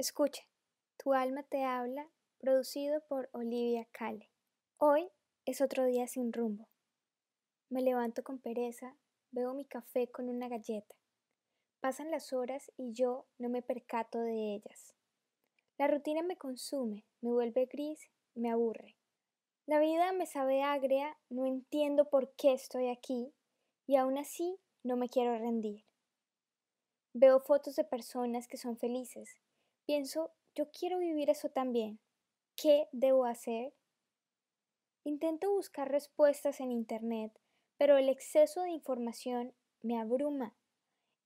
Escucha, tu alma te habla, producido por Olivia Cale. Hoy es otro día sin rumbo. Me levanto con pereza, veo mi café con una galleta. Pasan las horas y yo no me percato de ellas. La rutina me consume, me vuelve gris, me aburre. La vida me sabe agria, no entiendo por qué estoy aquí y aún así no me quiero rendir. Veo fotos de personas que son felices, Pienso, yo quiero vivir eso también. ¿Qué debo hacer? Intento buscar respuestas en Internet, pero el exceso de información me abruma.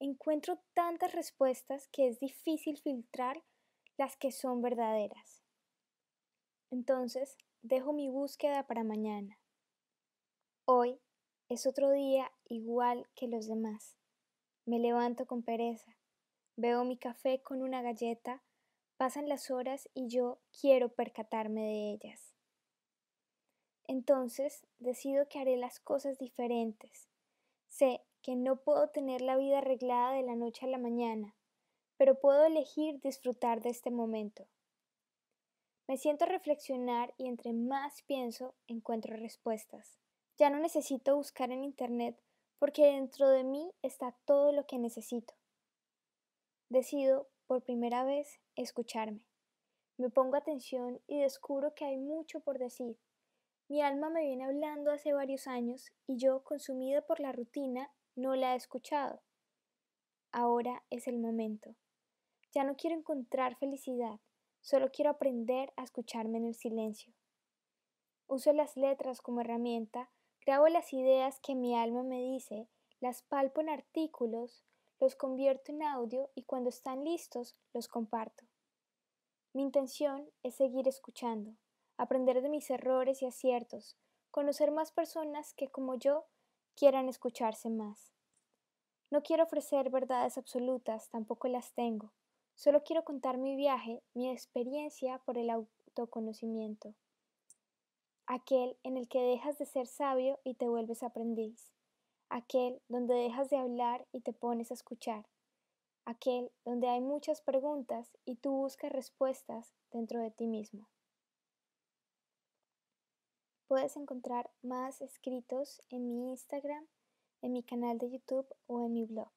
Encuentro tantas respuestas que es difícil filtrar las que son verdaderas. Entonces, dejo mi búsqueda para mañana. Hoy es otro día igual que los demás. Me levanto con pereza. Veo mi café con una galleta Pasan las horas y yo quiero percatarme de ellas. Entonces decido que haré las cosas diferentes. Sé que no puedo tener la vida arreglada de la noche a la mañana, pero puedo elegir disfrutar de este momento. Me siento a reflexionar y entre más pienso encuentro respuestas. Ya no necesito buscar en Internet porque dentro de mí está todo lo que necesito. Decido por primera vez escucharme. Me pongo atención y descubro que hay mucho por decir. Mi alma me viene hablando hace varios años y yo, consumida por la rutina, no la he escuchado. Ahora es el momento. Ya no quiero encontrar felicidad, solo quiero aprender a escucharme en el silencio. Uso las letras como herramienta, grabo las ideas que mi alma me dice, las palpo en artículos, los convierto en audio y cuando están listos los comparto. Mi intención es seguir escuchando, aprender de mis errores y aciertos, conocer más personas que como yo quieran escucharse más. No quiero ofrecer verdades absolutas, tampoco las tengo. Solo quiero contar mi viaje, mi experiencia por el autoconocimiento. Aquel en el que dejas de ser sabio y te vuelves aprendiz aquel donde dejas de hablar y te pones a escuchar, aquel donde hay muchas preguntas y tú buscas respuestas dentro de ti mismo. Puedes encontrar más escritos en mi Instagram, en mi canal de YouTube o en mi blog.